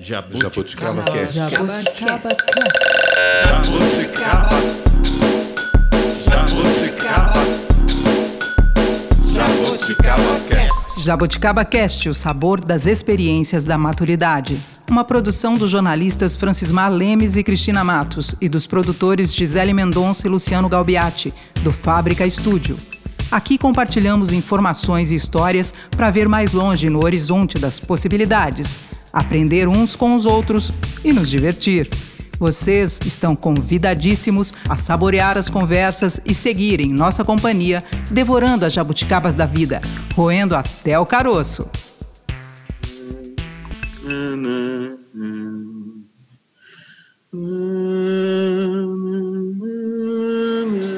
Jabuticaba Cast. Jabuticaba Jabuticaba. Jabuticaba. Jabuticaba Cast. Jabuticaba Cast, o sabor das experiências da maturidade. Uma produção dos jornalistas Francismar Lemes e Cristina Matos e dos produtores Gisele Mendonça e Luciano Galbiati, do Fábrica Estúdio. Aqui compartilhamos informações e histórias para ver mais longe no horizonte das possibilidades, aprender uns com os outros e nos divertir. Vocês estão convidadíssimos a saborear as conversas e seguir em nossa companhia, devorando as jabuticabas da vida, roendo até o caroço.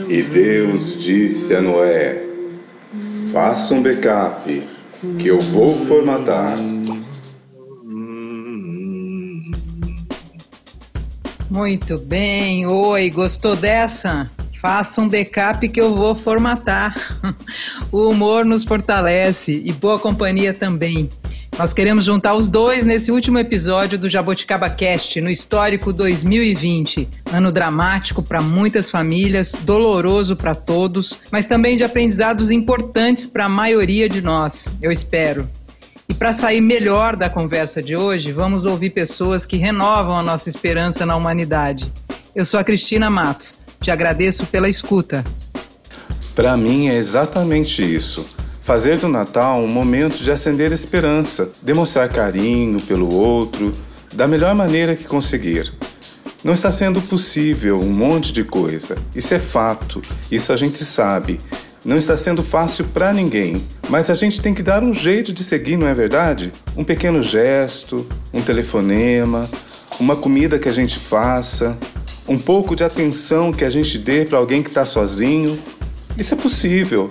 E Deus disse a Noé: Faça um backup, que eu vou formatar. Muito bem. Oi, gostou dessa? Faça um backup que eu vou formatar. O humor nos fortalece e boa companhia também. Nós queremos juntar os dois nesse último episódio do Jaboticaba Cast, no histórico 2020. Ano dramático para muitas famílias, doloroso para todos, mas também de aprendizados importantes para a maioria de nós, eu espero. E para sair melhor da conversa de hoje, vamos ouvir pessoas que renovam a nossa esperança na humanidade. Eu sou a Cristina Matos. Te agradeço pela escuta. Para mim é exatamente isso. Fazer do Natal um momento de acender esperança, demonstrar carinho pelo outro, da melhor maneira que conseguir. Não está sendo possível um monte de coisa. Isso é fato, isso a gente sabe. Não está sendo fácil para ninguém, mas a gente tem que dar um jeito de seguir, não é verdade? Um pequeno gesto, um telefonema, uma comida que a gente faça, um pouco de atenção que a gente dê para alguém que está sozinho. Isso é possível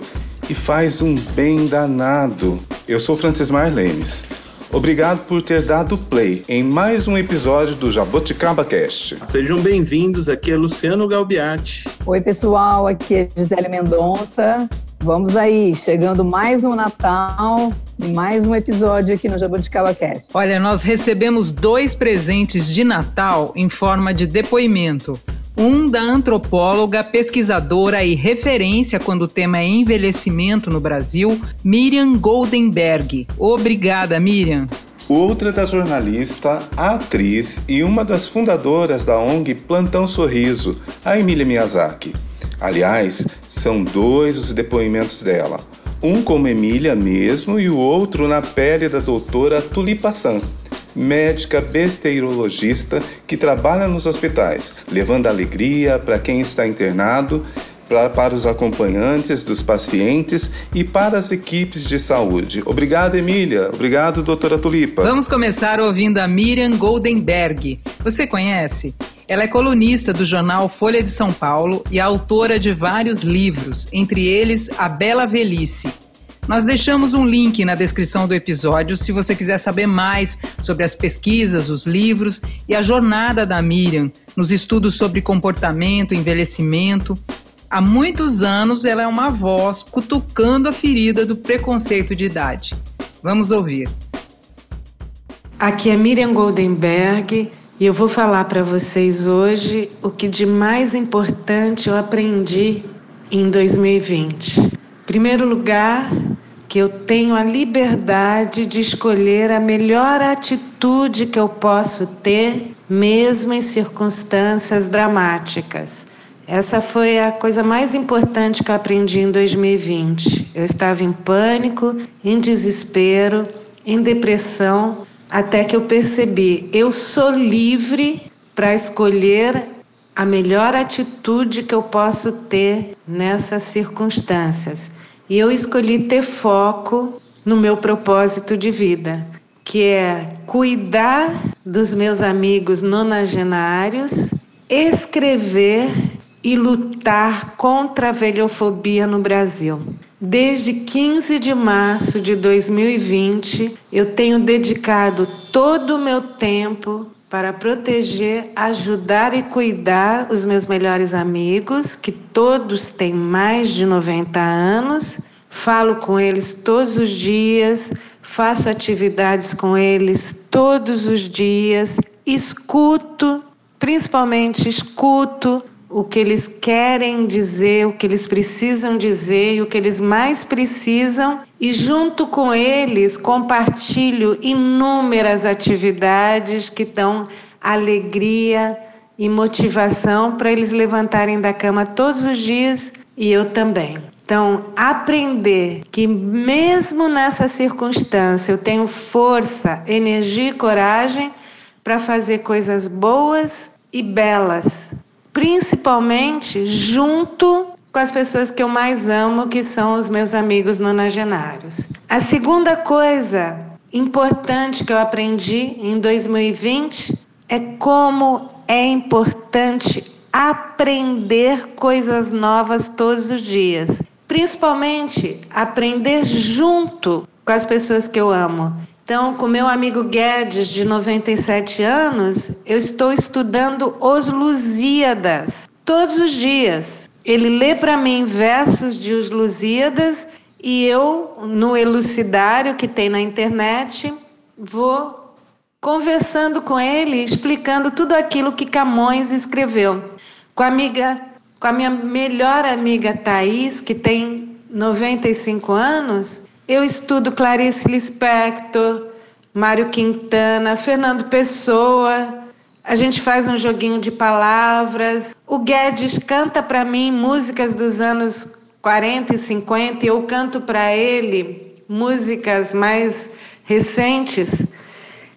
e faz um bem danado. Eu sou Francismar Lemes. Obrigado por ter dado play em mais um episódio do Jaboticaba Cast. Sejam bem-vindos, aqui é Luciano Galbiati. Oi, pessoal, aqui é Gisele Mendonça. Vamos aí, chegando mais um Natal e mais um episódio aqui no Jaboticaba Cast. Olha, nós recebemos dois presentes de Natal em forma de depoimento. Um da antropóloga, pesquisadora e referência quando o tema é envelhecimento no Brasil, Miriam Goldenberg. Obrigada, Miriam. Outra da jornalista, atriz e uma das fundadoras da ONG Plantão Sorriso, a Emília Miyazaki. Aliás, são dois os depoimentos dela. Um como Emília mesmo e o outro na pele da doutora Tulipa San, médica besteirologista que trabalha nos hospitais, levando alegria para quem está internado, pra, para os acompanhantes dos pacientes e para as equipes de saúde. Obrigado, Emília. Obrigado, doutora Tulipa. Vamos começar ouvindo a Miriam Goldenberg. Você conhece? Ela é colunista do jornal Folha de São Paulo e autora de vários livros, entre eles A Bela Velhice. Nós deixamos um link na descrição do episódio se você quiser saber mais sobre as pesquisas, os livros e a jornada da Miriam nos estudos sobre comportamento, envelhecimento. Há muitos anos ela é uma voz cutucando a ferida do preconceito de idade. Vamos ouvir. Aqui é Miriam Goldenberg e eu vou falar para vocês hoje o que de mais importante eu aprendi em 2020. Em primeiro lugar, que eu tenho a liberdade de escolher a melhor atitude que eu posso ter, mesmo em circunstâncias dramáticas. Essa foi a coisa mais importante que eu aprendi em 2020. Eu estava em pânico, em desespero, em depressão, até que eu percebi, eu sou livre para escolher a melhor atitude que eu posso ter nessas circunstâncias. E eu escolhi ter foco no meu propósito de vida, que é cuidar dos meus amigos nonagenários, escrever e lutar contra a velhofobia no Brasil. Desde 15 de março de 2020, eu tenho dedicado todo o meu tempo para proteger, ajudar e cuidar os meus melhores amigos, que todos têm mais de 90 anos. Falo com eles todos os dias, faço atividades com eles todos os dias, escuto, principalmente escuto o que eles querem dizer, o que eles precisam dizer e o que eles mais precisam, e junto com eles compartilho inúmeras atividades que dão alegria e motivação para eles levantarem da cama todos os dias e eu também. Então, aprender que mesmo nessa circunstância eu tenho força, energia e coragem para fazer coisas boas e belas, principalmente junto com as pessoas que eu mais amo, que são os meus amigos nonagenários. A segunda coisa importante que eu aprendi em 2020 é como é importante aprender coisas novas todos os dias. Principalmente aprender junto com as pessoas que eu amo. Então, com meu amigo Guedes, de 97 anos, eu estou estudando Os Lusíadas todos os dias. Ele lê para mim versos de Os Lusíadas e eu, no elucidário que tem na internet, vou conversando com ele, explicando tudo aquilo que Camões escreveu. Com a amiga, com a minha melhor amiga Thaís, que tem 95 anos, eu estudo Clarice Lispector, Mário Quintana, Fernando Pessoa. A gente faz um joguinho de palavras. O Guedes canta para mim músicas dos anos 40 e 50 e eu canto para ele músicas mais recentes.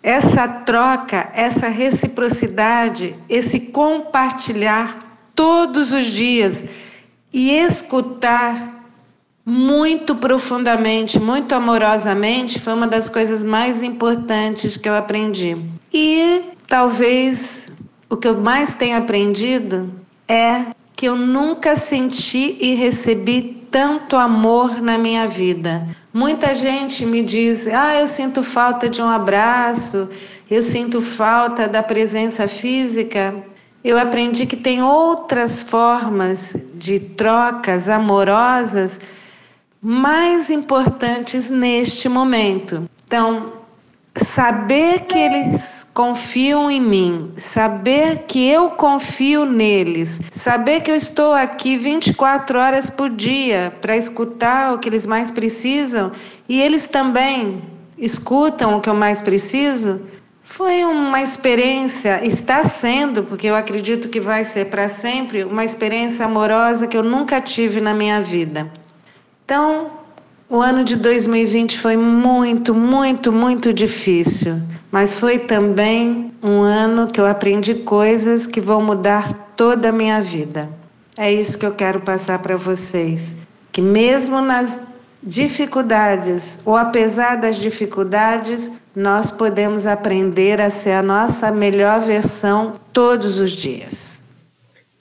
Essa troca, essa reciprocidade, esse compartilhar todos os dias e escutar muito profundamente, muito amorosamente, foi uma das coisas mais importantes que eu aprendi. E talvez o que eu mais tenho aprendido é que eu nunca senti e recebi tanto amor na minha vida. Muita gente me diz: "Ah, eu sinto falta de um abraço, eu sinto falta da presença física". Eu aprendi que tem outras formas de trocas amorosas mais importantes neste momento. Então, saber que eles confiam em mim, saber que eu confio neles, saber que eu estou aqui 24 horas por dia para escutar o que eles mais precisam e eles também escutam o que eu mais preciso, foi uma experiência, está sendo, porque eu acredito que vai ser para sempre, uma experiência amorosa que eu nunca tive na minha vida. Então, o ano de 2020 foi muito, muito, muito difícil, mas foi também um ano que eu aprendi coisas que vão mudar toda a minha vida. É isso que eu quero passar para vocês, que mesmo nas dificuldades ou apesar das dificuldades, nós podemos aprender a ser a nossa melhor versão todos os dias.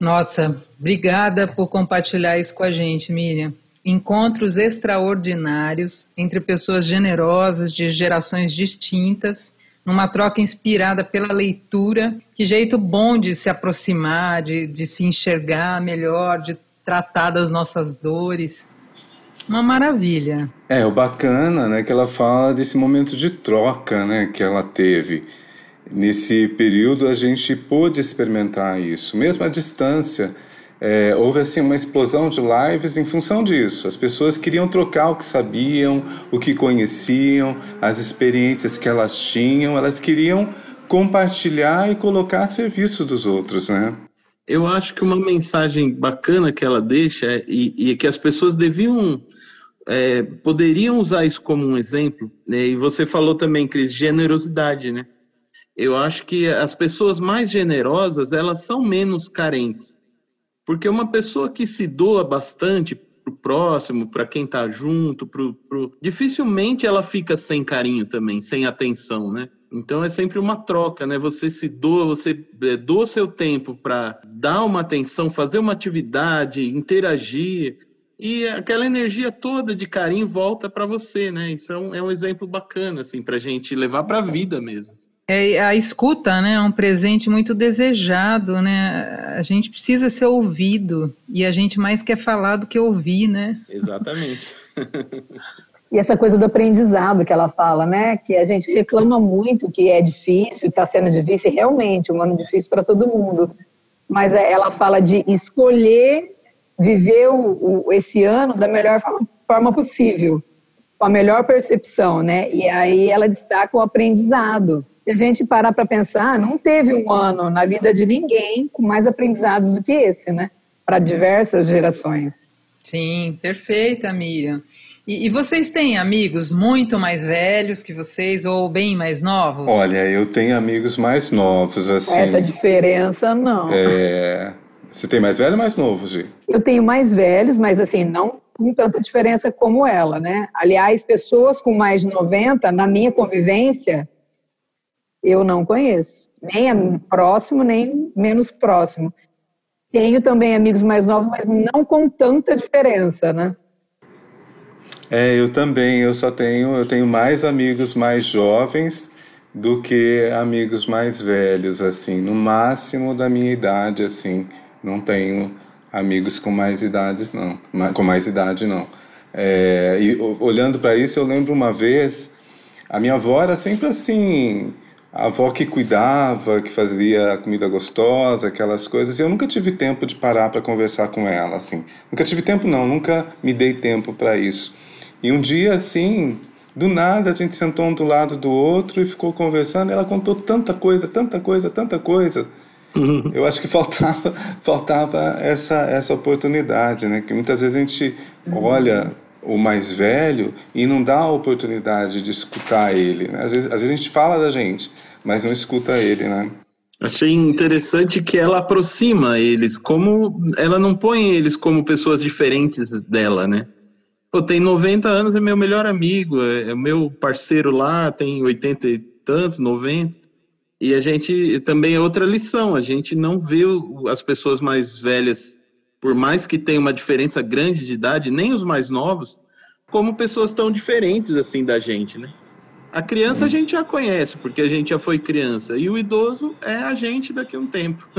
Nossa, obrigada por compartilhar isso com a gente, Miriam encontros extraordinários entre pessoas generosas de gerações distintas, numa troca inspirada pela leitura. Que jeito bom de se aproximar, de, de se enxergar melhor, de tratar das nossas dores. Uma maravilha. É, o bacana, né, que ela fala desse momento de troca, né, que ela teve. Nesse período a gente pôde experimentar isso, mesmo à distância é, houve assim uma explosão de lives em função disso. As pessoas queriam trocar o que sabiam, o que conheciam, as experiências que elas tinham, elas queriam compartilhar e colocar a serviço dos outros, né? Eu acho que uma mensagem bacana que ela deixa é, e, e que as pessoas deviam é, poderiam usar isso como um exemplo. Né? E você falou também, Cris, generosidade, né? Eu acho que as pessoas mais generosas elas são menos carentes. Porque uma pessoa que se doa bastante pro próximo, para quem tá junto, pro, pro... dificilmente ela fica sem carinho também, sem atenção, né? Então é sempre uma troca, né? Você se doa, você é, doa seu tempo para dar uma atenção, fazer uma atividade, interagir e aquela energia toda de carinho volta para você, né? Isso é um, é um exemplo bacana assim para gente levar para a vida mesmo. É, a escuta né, é um presente muito desejado, né? A gente precisa ser ouvido e a gente mais quer falar do que ouvir, né? Exatamente. E essa coisa do aprendizado que ela fala, né? Que a gente reclama muito que é difícil, está sendo difícil, e realmente, um ano difícil para todo mundo. Mas é, ela fala de escolher viver o, o, esse ano da melhor forma, forma possível, com a melhor percepção, né? E aí ela destaca o aprendizado. Se a gente parar para pensar, não teve um ano na vida de ninguém com mais aprendizados do que esse, né? Para diversas gerações. Sim, perfeita, Miriam. E, e, vocês têm amigos muito mais velhos que vocês ou bem mais novos? Olha, eu tenho amigos mais novos, assim. Essa diferença não. É... Você tem mais velho ou mais novo, Gi? Eu tenho mais velhos, mas assim, não com tanta diferença como ela, né? Aliás, pessoas com mais de 90, na minha convivência, eu não conheço. Nem próximo, nem menos próximo. Tenho também amigos mais novos, mas não com tanta diferença, né? É, eu também, eu só tenho, eu tenho mais amigos mais jovens do que amigos mais velhos, assim, no máximo da minha idade, assim, não tenho amigos com mais idades, não, com mais idade, não. É, e olhando para isso, eu lembro uma vez, a minha avó era sempre assim, a avó que cuidava, que fazia comida gostosa, aquelas coisas. E eu nunca tive tempo de parar para conversar com ela, assim. Nunca tive tempo, não. Nunca me dei tempo para isso. E um dia, assim, do nada, a gente sentou um do lado do outro e ficou conversando. E ela contou tanta coisa, tanta coisa, tanta coisa. Uhum. Eu acho que faltava, faltava essa, essa oportunidade, né? Que muitas vezes a gente uhum. olha o mais velho e não dá a oportunidade de escutar ele. Né? Às, vezes, às vezes a gente fala da gente, mas não escuta ele, né? Achei interessante que ela aproxima eles, como ela não põe eles como pessoas diferentes dela, né? Pô, tem 90 anos, é meu melhor amigo, é, é meu parceiro lá, tem 80 e tantos, 90. E a gente também é outra lição, a gente não vê as pessoas mais velhas, por mais que tenha uma diferença grande de idade, nem os mais novos, como pessoas tão diferentes assim da gente, né? A criança a gente já conhece, porque a gente já foi criança, e o idoso é a gente daqui a um tempo.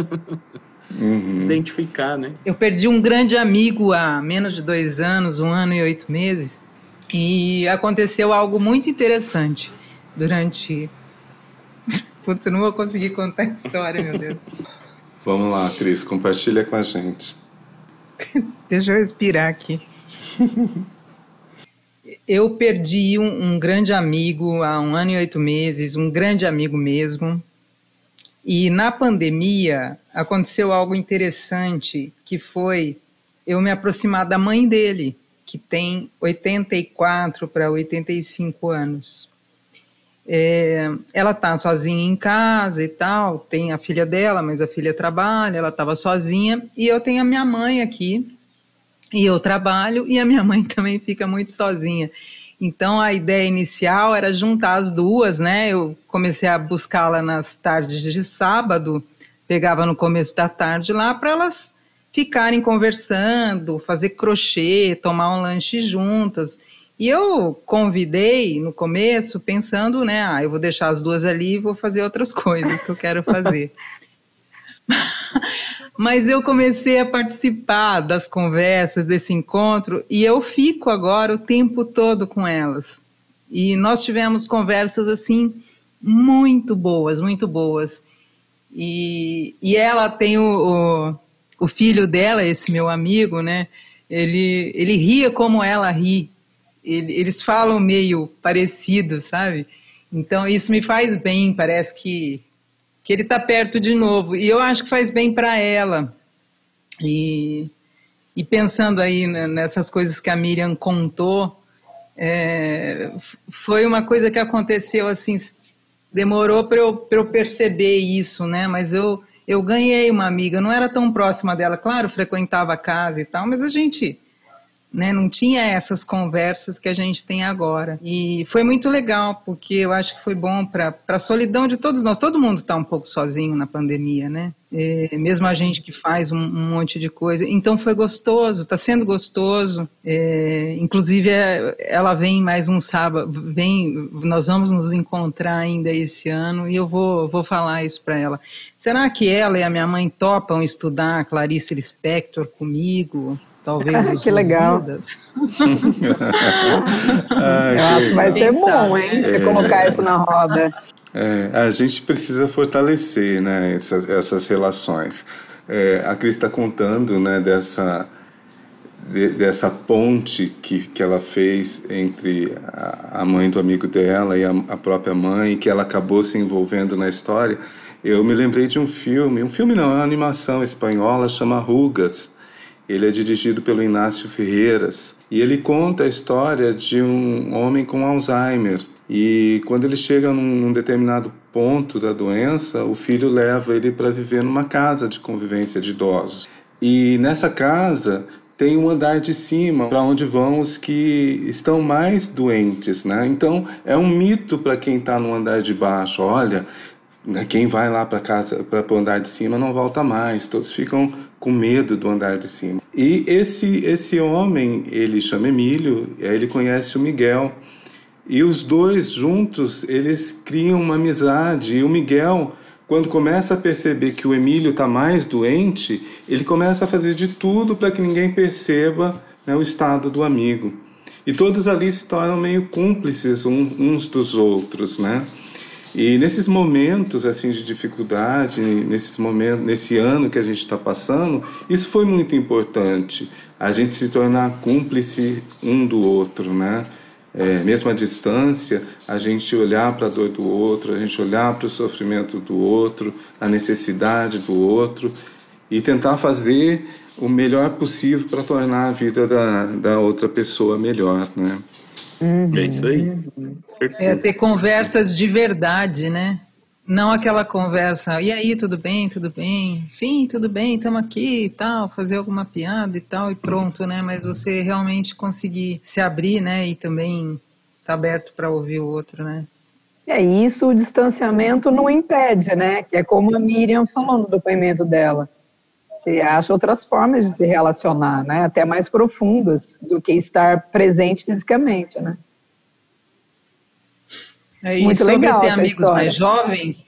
uhum. se identificar, né? Eu perdi um grande amigo há menos de dois anos, um ano e oito meses, e aconteceu algo muito interessante durante. Putz, não vou conseguir contar a história, meu Deus. Vamos lá, Cris, compartilha com a gente. Deixa eu respirar aqui. Eu perdi um, um, grande amigo há um ano e oito meses, um grande amigo mesmo. E na pandemia aconteceu algo interessante, que foi eu me aproximar da mãe dele, que tem 84 para 85 anos. É, ela está sozinha em casa e tal, tem a filha dela, mas a filha trabalha, ela estava sozinha, e eu tenho a minha mãe aqui, e eu trabalho, e a minha mãe também fica muito sozinha. Então a ideia inicial era juntar as duas, né? Eu comecei a buscá-la nas tardes de sábado, pegava no começo da tarde lá para elas ficarem conversando, fazer crochê, tomar um lanche juntas. E eu convidei no começo pensando, né, ah, eu vou deixar as duas ali e vou fazer outras coisas que eu quero fazer. Mas eu comecei a participar das conversas desse encontro e eu fico agora o tempo todo com elas. E nós tivemos conversas assim muito boas, muito boas. E, e ela tem o, o, o filho dela, esse meu amigo, né? Ele, ele ria como ela ri. Ele, eles falam meio parecido, sabe? Então isso me faz bem, parece que que ele está perto de novo. E eu acho que faz bem para ela. E, e pensando aí nessas coisas que a Miriam contou, é, foi uma coisa que aconteceu assim, demorou para eu, eu perceber isso, né? Mas eu, eu ganhei uma amiga, não era tão próxima dela, claro, frequentava a casa e tal, mas a gente né? Não tinha essas conversas que a gente tem agora. E foi muito legal, porque eu acho que foi bom para a solidão de todos nós. Todo mundo está um pouco sozinho na pandemia, né? É, mesmo a gente que faz um, um, monte de coisa. Então foi gostoso, está sendo gostoso. É, inclusive, é, ela vem mais um sábado, vem, nós vamos nos encontrar ainda esse ano e eu vou, vou falar isso para ela. Será que ela e a minha mãe topam estudar Clarice Lispector comigo? Talvez os que legal. Ai, Eu acho que vai ser bom, hein? Você colocar isso na roda. É, a gente precisa fortalecer né, essas, essas relações. É, a Cris está contando né, dessa, de- dessa ponte que, que ela fez entre a, a mãe do amigo dela e a, a própria mãe, que ela acabou se envolvendo na história. Eu me lembrei de um filme, um filme não, é uma animação espanhola, chama Rugas. Ele é dirigido pelo Inácio Ferreiras e ele conta a história de um homem com Alzheimer. E quando ele chega num, determinado ponto da doença, o filho leva ele para viver numa casa de convivência de idosos. E nessa casa tem um andar de cima para onde vão os que estão mais doentes, né? Então é um mito para quem está no andar de baixo. Olha, né, quem vai lá para casa para o andar de cima não volta mais. Todos ficam com medo do andar de cima. E esse esse homem ele chama Emílio, ele conhece o Miguel. E os dois juntos, eles criam uma amizade. E o Miguel, quando começa a perceber que o Emílio está mais doente, ele começa a fazer de tudo para que ninguém perceba né, o estado do amigo. E todos ali se tornam meio cúmplices uns dos outros, né? E nesses momentos assim de dificuldade, nesses momentos, nesse ano que a gente está passando, isso foi muito importante. A gente se tornar cúmplice um do outro, né? É, mesmo à distância, a gente olhar para a dor do outro, a gente olhar para o sofrimento do outro, a necessidade do outro e tentar fazer o melhor possível para tornar a vida da, da outra pessoa melhor, né? É isso aí. É Certeza. ter conversas de verdade, né? Não aquela conversa, e aí, tudo bem, tudo bem? Sim, tudo bem, estamos aqui e tal, fazer alguma piada e tal, e pronto, né? Mas você realmente conseguir se abrir, né? E também estar aberto para ouvir o outro, né? É isso, o distanciamento não impede, né? Que é como a Miriam falou no depoimento dela. Você acha outras formas de se relacionar, né? Até mais profundas do que estar presente fisicamente, né? É, e Muito sobre legal ter amigos história. mais jovens,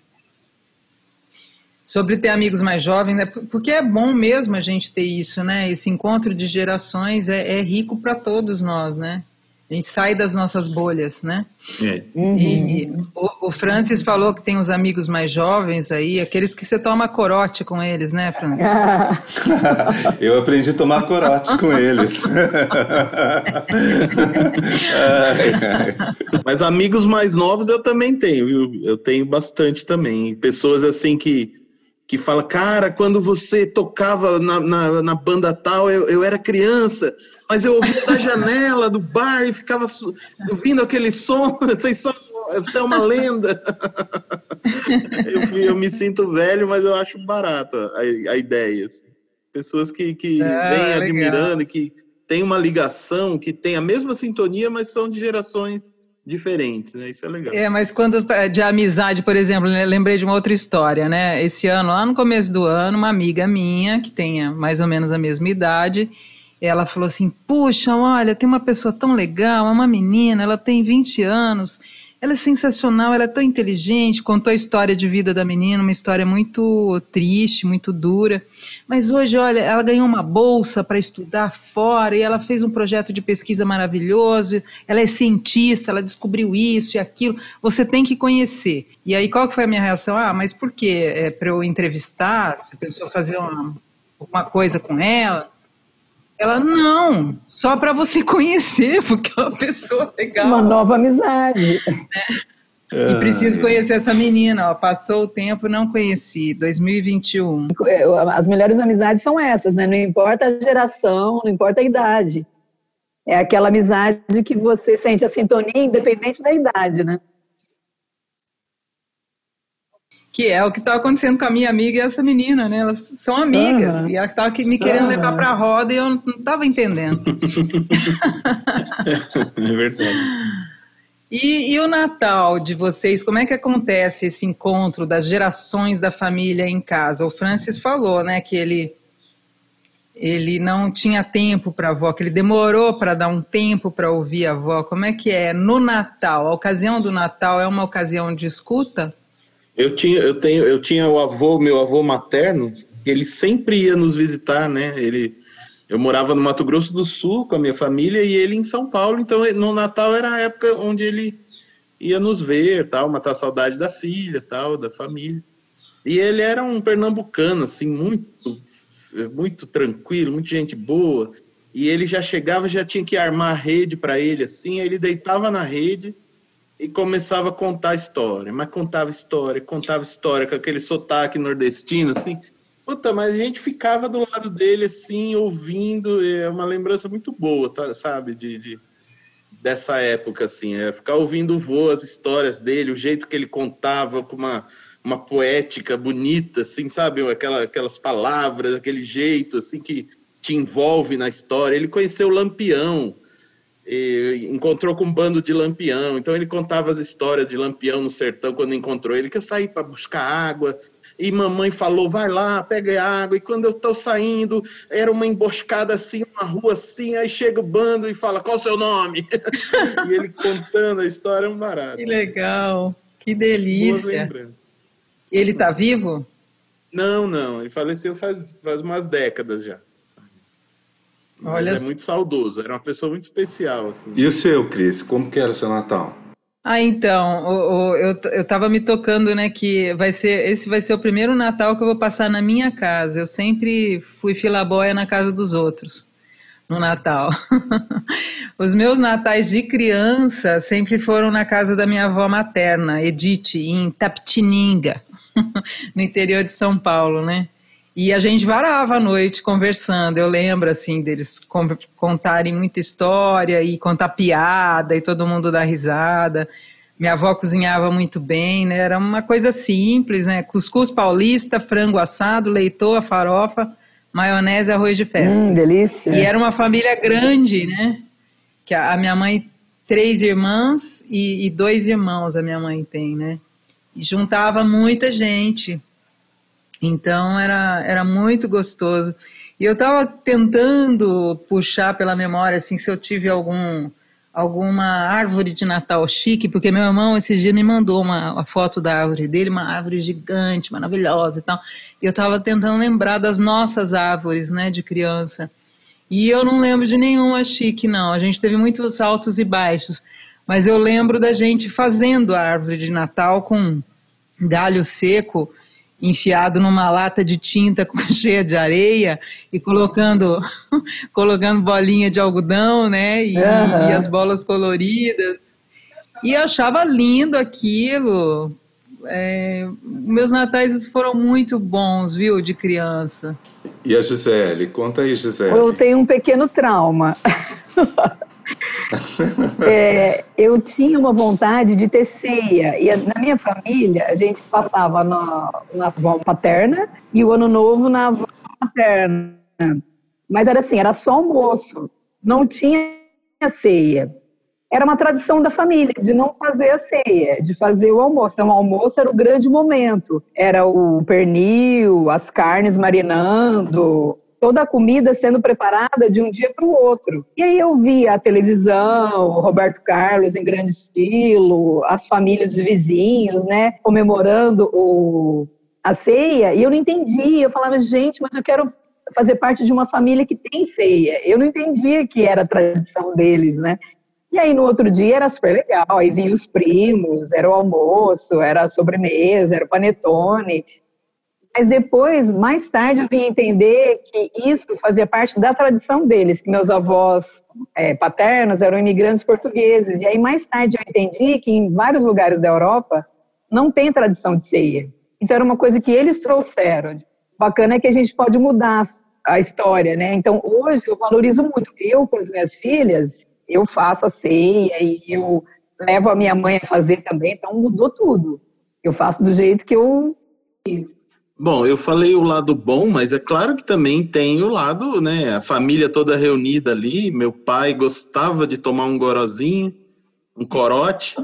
sobre ter amigos mais jovens, né? Porque é bom mesmo a gente ter isso, né? Esse encontro de gerações é, é rico para todos nós, né? A gente sai das nossas bolhas, né? É. E o, o Francis falou que tem os amigos mais jovens aí, aqueles que você toma corote com eles, né, Francis? Eu aprendi a tomar corote com eles. Ai, ai. Mas amigos mais novos eu também tenho, viu? Eu tenho bastante também. Pessoas assim que, que falam, cara, quando você tocava na, na, na banda tal, eu, eu era criança, mas eu ouvia da janela do bar e ficava ouvindo aquele som, vocês são, você é uma lenda. eu, eu me sinto velho, mas eu acho barato a, a ideia. assim. Pessoas que, que Ah, vêm admirando, que tem uma ligação, que tem a mesma sintonia, mas são de gerações diferentes, né? Isso é legal. É, mas quando é de amizade, por exemplo, né, lembrei de uma outra história, né? Esse ano, lá no começo do ano, uma amiga minha, que tenha mais ou menos a mesma idade, ela falou assim: Puxa, olha, tem uma pessoa tão legal, é uma menina, ela tem 20 anos, ela é sensacional, ela é tão inteligente. Contou a história de vida da menina, uma história muito triste, muito dura. Mas hoje, olha, ela ganhou uma bolsa para estudar fora e ela fez um projeto de pesquisa maravilhoso. Ela é cientista, ela descobriu isso e aquilo. Você tem que conhecer. E aí, qual que foi a minha reação? Ah, mas por quê? É para eu entrevistar? Você pensou fazer uma, uma coisa com ela? Ela, não, só para você conhecer, porque é uma pessoa legal. Uma nova amizade. E preciso conhecer essa menina, ó. Passou o tempo, não conheci. 2021. É, As melhores amizades são essas, né? Não importa a geração, não importa a idade. É aquela amizade que você sente a sintonia independente da idade, né? Que é o que está acontecendo com a minha amiga e essa menina, né? Elas são amigas. Aham. E ela estava me querendo Aham. levar para a roda e eu não estava entendendo. É verdade. E, e o Natal de vocês, como é que acontece esse encontro das gerações da família em casa? O Francis falou, né, que ele ele não tinha tempo para a avó, que ele demorou para dar um tempo para ouvir a avó. Como é que é no Natal? A ocasião do Natal é uma ocasião de escuta? Eu tinha, eu tenho, eu tinha o avô, meu avô materno, ele sempre ia nos visitar, né? Ele eu morava no Mato Grosso do Sul com a minha família e ele em São Paulo, então no Natal era a época onde ele ia nos ver, tal, matar a saudade da filha, tal, da família. E ele era um pernambucano, assim, muito, muito tranquilo, muita gente boa. E ele já chegava, já tinha que armar a rede para ele, assim, aí ele deitava na rede e começava a contar história. Mas contava história, contava história com aquele sotaque nordestino, assim. Puta, mas a gente ficava do lado dele, assim, ouvindo. É uma lembrança muito boa, tá, sabe? De, de, dessa época, assim. É ficar ouvindo o vô, as histórias dele, o jeito que ele contava, com uma, uma poética bonita, assim, sabe? Aquela, aquelas palavras, aquele jeito, assim, que te envolve na história. Ele conheceu o Lampião, encontrou com um bando de Lampião. Então ele contava as histórias de Lampião no sertão quando encontrou ele, que eu saí para buscar água, e mamãe falou, vai lá, pega água, e quando eu estou saindo, era uma emboscada assim, uma rua assim, aí chega o bando e fala, qual o seu nome? e ele contando a história, é um barato. Que legal, que delícia. Ele está vivo? Não, não, ele faleceu faz, faz umas décadas já. Olha... Ele é muito saudoso, era uma pessoa muito especial. Assim. E o seu, Cris, como que era o seu Natal? Ah, então, eu, eu tava me tocando, né, que vai ser, esse vai ser o primeiro Natal que eu vou passar na minha casa. Eu sempre fui filabóia na casa dos outros, no Natal. Os meus natais de criança sempre foram na casa da minha avó materna, Edith, em Tapetininga, no interior de São Paulo, né? E a gente varava a noite conversando. Eu lembro, assim, deles contarem muita história e contar piada e todo mundo dar risada. Minha avó cozinhava muito bem, né? Era uma coisa simples, né? Cuscuz paulista, frango assado, leitoa, farofa, maionese, arroz de festa. Hum, delícia. E era uma família grande, né? Que a, a minha mãe, três irmãs e, e dois irmãos a minha mãe tem, né? E juntava muita gente. Então era, era muito gostoso. E eu estava tentando puxar pela memória assim se eu tive algum alguma árvore de Natal chique, porque meu irmão esse dia me mandou uma, uma foto da árvore dele, uma árvore gigante, maravilhosa e tal. E eu estava tentando lembrar das nossas árvores, né, de criança. E eu não lembro de nenhuma chique, não. A gente teve muitos altos e baixos, mas eu lembro da gente fazendo a árvore de Natal com galho seco enfiado numa lata de tinta cheia de areia e colocando colocando bolinha de algodão, né? E, uhum. e as bolas coloridas. E eu achava lindo aquilo. É, meus natais foram muito bons, viu, de criança. E a Gisele? Conta aí, Gisele. Eu tenho um pequeno trauma. é, eu tinha uma vontade de ter ceia. E na minha família, a gente passava na, na avó paterna e o ano novo na avó materna. Mas era assim, era só almoço. Não tinha ceia. Era uma tradição da família de não fazer a ceia, de fazer o almoço. Então, o almoço era o grande momento. Era o pernil, as carnes marinando, toda a comida sendo preparada de um dia para o outro. E aí eu via a televisão, o Roberto Carlos em grande estilo, as famílias de vizinhos, né, comemorando o, a ceia, e eu não entendia. Eu falava, gente, mas eu quero fazer parte de uma família que tem ceia. Eu não entendia que era a tradição deles, né? E aí no outro dia era super legal, aí vinham os primos, era o almoço, era a sobremesa, era o panetone, mas depois, mais tarde, eu vim entender que isso fazia parte da tradição deles, que meus avós é, paternos eram imigrantes portugueses. E aí, mais tarde, eu entendi que em vários lugares da Europa não tem tradição de ceia. Então, era uma coisa que eles trouxeram. Bacana é que a gente pode mudar a história, né? Então, hoje eu valorizo muito. Eu, com as minhas filhas, eu faço a ceia e eu levo a minha mãe a fazer também. Então, mudou tudo. Eu faço do jeito que eu fiz. Bom, eu falei o lado bom, mas é claro que também tem o lado, né? A família toda reunida ali. Meu pai gostava de tomar um gorozinho, um corote.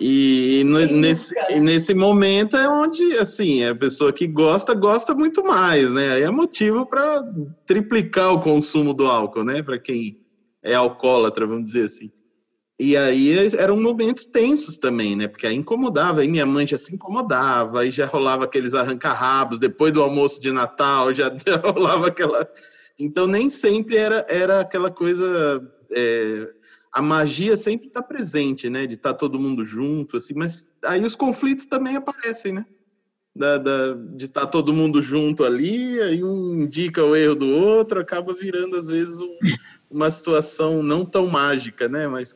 E nesse, nesse momento é onde, assim, a pessoa que gosta, gosta muito mais, né? Aí é motivo para triplicar o consumo do álcool, né? Para quem é alcoólatra, vamos dizer assim. E aí eram momentos tensos também, né? Porque aí incomodava, aí minha mãe já se incomodava, aí já rolava aqueles arranca-rabos, depois do almoço de Natal já, rolava aquela, Então nem sempre era, era aquela coisa. É, a magia sempre está presente, né? De estar tá todo mundo junto, assim, mas aí os conflitos também aparecem, né? Da, da, de estar tá todo mundo junto ali, aí um indica o erro do outro, acaba virando, às vezes, um, uma situação não tão mágica, né? Mas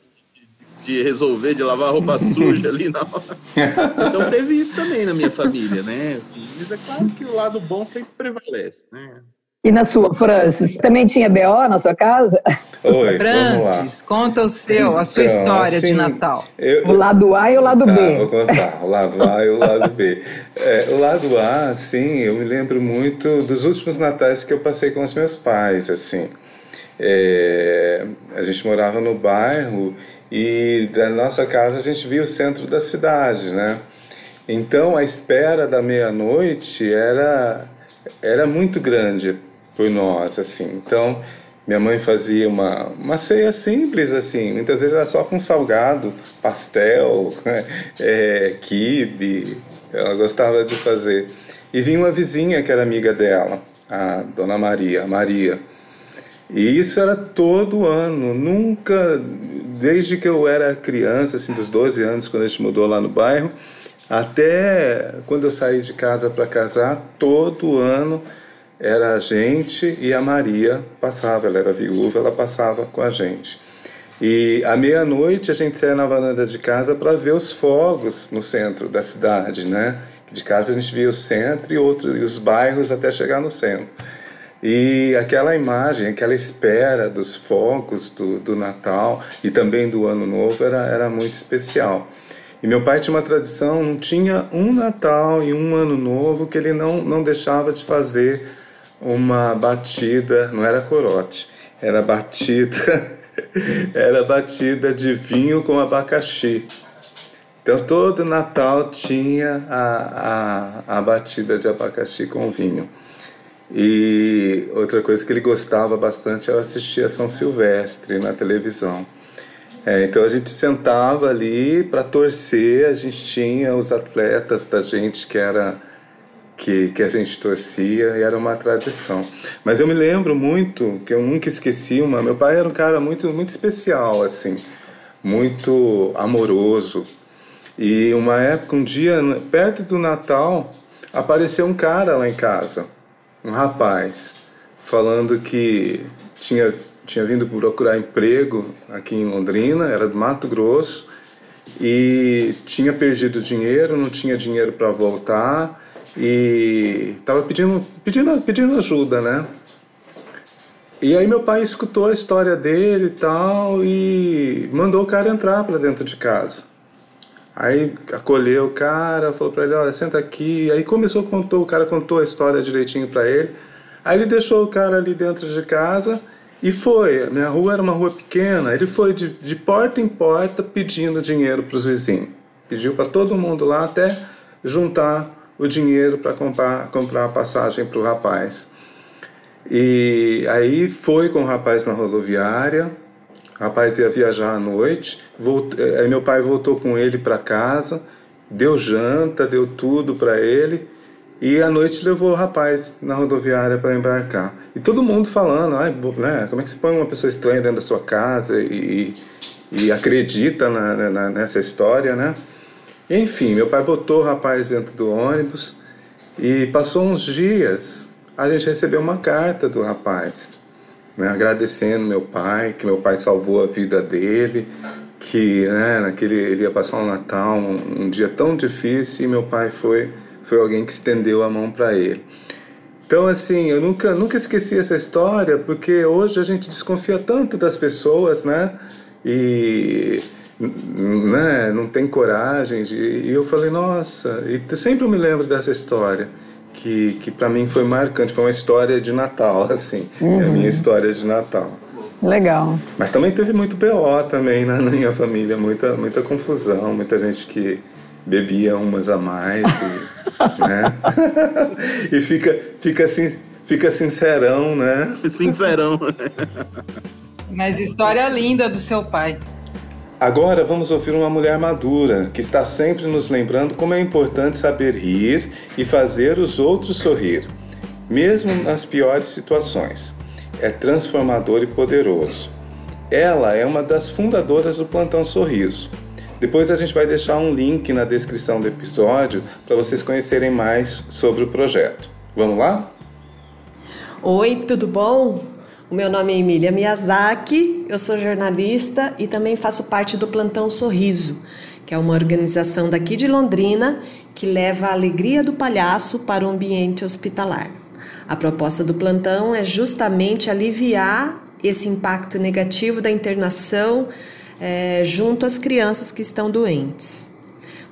de resolver, de lavar roupa suja ali na hora. Então teve isso também na minha família, né? Assim, mas é claro que o lado bom sempre prevalece, né? E na sua, Francis, também tinha BO na sua casa? Oi, Francis, conta o seu, a sua então, história assim, de Natal. Eu, o lado A e o lado tá, B. Vou contar, o lado A e o lado B. É, o lado A, sim, eu me lembro muito dos últimos natais que eu passei com os meus pais, assim. É, a gente morava no bairro e da nossa casa a gente via o centro da cidade, né? Então a espera da meia-noite era era muito grande por nós, assim. Então minha mãe fazia uma, uma ceia simples, assim, muitas vezes era só com salgado, pastel, é, quibe, ela gostava de fazer. E vinha uma vizinha que era amiga dela, a Dona Maria, a Maria. E isso era todo ano, nunca, desde que eu era criança, assim, dos 12 anos, quando a gente mudou lá no bairro, até quando eu saí de casa para casar, todo ano era a gente e a Maria passava, ela era viúva, ela passava com a gente. E à meia-noite a gente saía na varanda de casa para ver os fogos no centro da cidade, né? De casa a gente via o centro e, outro, e os bairros até chegar no centro. E aquela imagem, aquela espera dos fogos do, do Natal e também do Ano Novo era, era muito especial. E meu pai tinha uma tradição, não tinha um Natal e um Ano Novo que ele não, não deixava de fazer uma batida, não era corote, era batida, era batida de vinho com abacaxi. Então todo Natal tinha a, a, a batida de abacaxi com vinho. E outra coisa que ele gostava bastante era assistir a São Silvestre na televisão. É, então a gente sentava ali para torcer, a gente tinha os atletas da gente que era que, que a gente torcia e era uma tradição. Mas eu me lembro muito que eu nunca esqueci uma. Meu pai era um cara muito muito especial assim, muito amoroso. E uma época, um dia perto do Natal, apareceu um cara lá em casa um rapaz falando que tinha, tinha vindo procurar emprego aqui em Londrina, era do Mato Grosso, e tinha perdido dinheiro, não tinha dinheiro para voltar e estava pedindo, pedindo, pedindo ajuda, né? E aí meu pai escutou a história dele e tal e mandou o cara entrar para dentro de casa. Aí acolheu o cara, falou para ele, olha, senta aqui. Aí começou, contou, o cara contou a história direitinho para ele. Aí ele deixou o cara ali dentro de casa e foi. A minha rua era uma rua pequena. Ele foi de, de porta em porta pedindo dinheiro para os vizinhos. Pediu para todo mundo lá até juntar o dinheiro para comprar, comprar a passagem para o rapaz. E aí foi com o rapaz na rodoviária, rapaz ia viajar à noite, aí meu pai voltou com ele para casa, deu janta, deu tudo para ele e à noite levou o rapaz na rodoviária para embarcar. E todo mundo falando, né, como é que você põe uma pessoa estranha dentro da sua casa e, e acredita na, na, nessa história, né? Enfim, meu pai botou o rapaz dentro do ônibus e passou uns dias, a gente recebeu uma carta do rapaz né, agradecendo meu pai, que meu pai salvou a vida dele, que né, naquele, ele ia passar um Natal, um, um dia tão difícil, e meu pai foi, foi alguém que estendeu a mão para ele. Então, assim, eu nunca, nunca esqueci essa história, porque hoje a gente desconfia tanto das pessoas, né? E né, não tem coragem. De, e eu falei, nossa, e sempre eu me lembro dessa história que, que para mim foi marcante. Foi uma história de Natal, assim. Uhum. É a minha uhum. história de Natal. Legal. Mas também teve muito BO também na, na minha família, muita, muita confusão, muita gente que bebia umas a mais, e, né? e fica, fica assim, fica sincerão, né? Sincerão. Mas história linda do seu pai. Agora vamos ouvir uma mulher madura que está sempre nos lembrando como é importante saber rir e fazer os outros sorrir, mesmo nas piores situações. é transformador e poderoso. Ela é uma das fundadoras do Plantão Sorriso. Depois a gente vai deixar um link na descrição do episódio para vocês conhecerem mais sobre o projeto. Vamos lá? Oi, tudo bom? O meu nome é Emília Miyazaki, eu sou jornalista e também faço parte do Plantão Sorriso, que é uma organização daqui de Londrina que leva a alegria do palhaço para o ambiente hospitalar. A proposta do plantão é justamente aliviar esse impacto negativo da internação é, junto às crianças que estão doentes.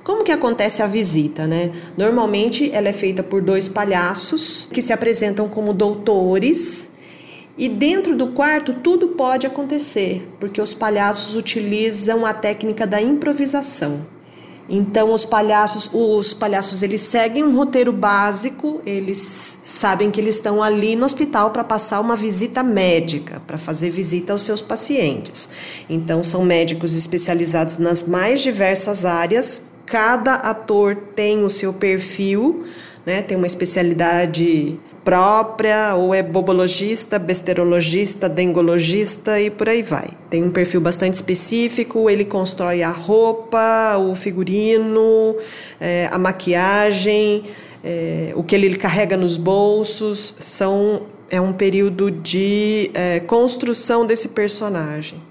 Como que acontece a visita, né? Normalmente ela é feita por dois palhaços que se apresentam como doutores e dentro do quarto tudo pode acontecer, porque os palhaços utilizam a técnica da improvisação. Então os palhaços, os palhaços eles seguem um roteiro básico, eles sabem que eles estão ali no hospital para passar uma visita médica, para fazer visita aos seus pacientes. Então são médicos especializados nas mais diversas áreas. Cada ator tem o seu perfil, né? Tem uma especialidade própria, ou é bobologista, besterologista, dengologista e por aí vai. Tem um perfil bastante específico, ele constrói a roupa, o figurino, é, a maquiagem, é, o que ele carrega nos bolsos, são, é um período de é, construção desse personagem.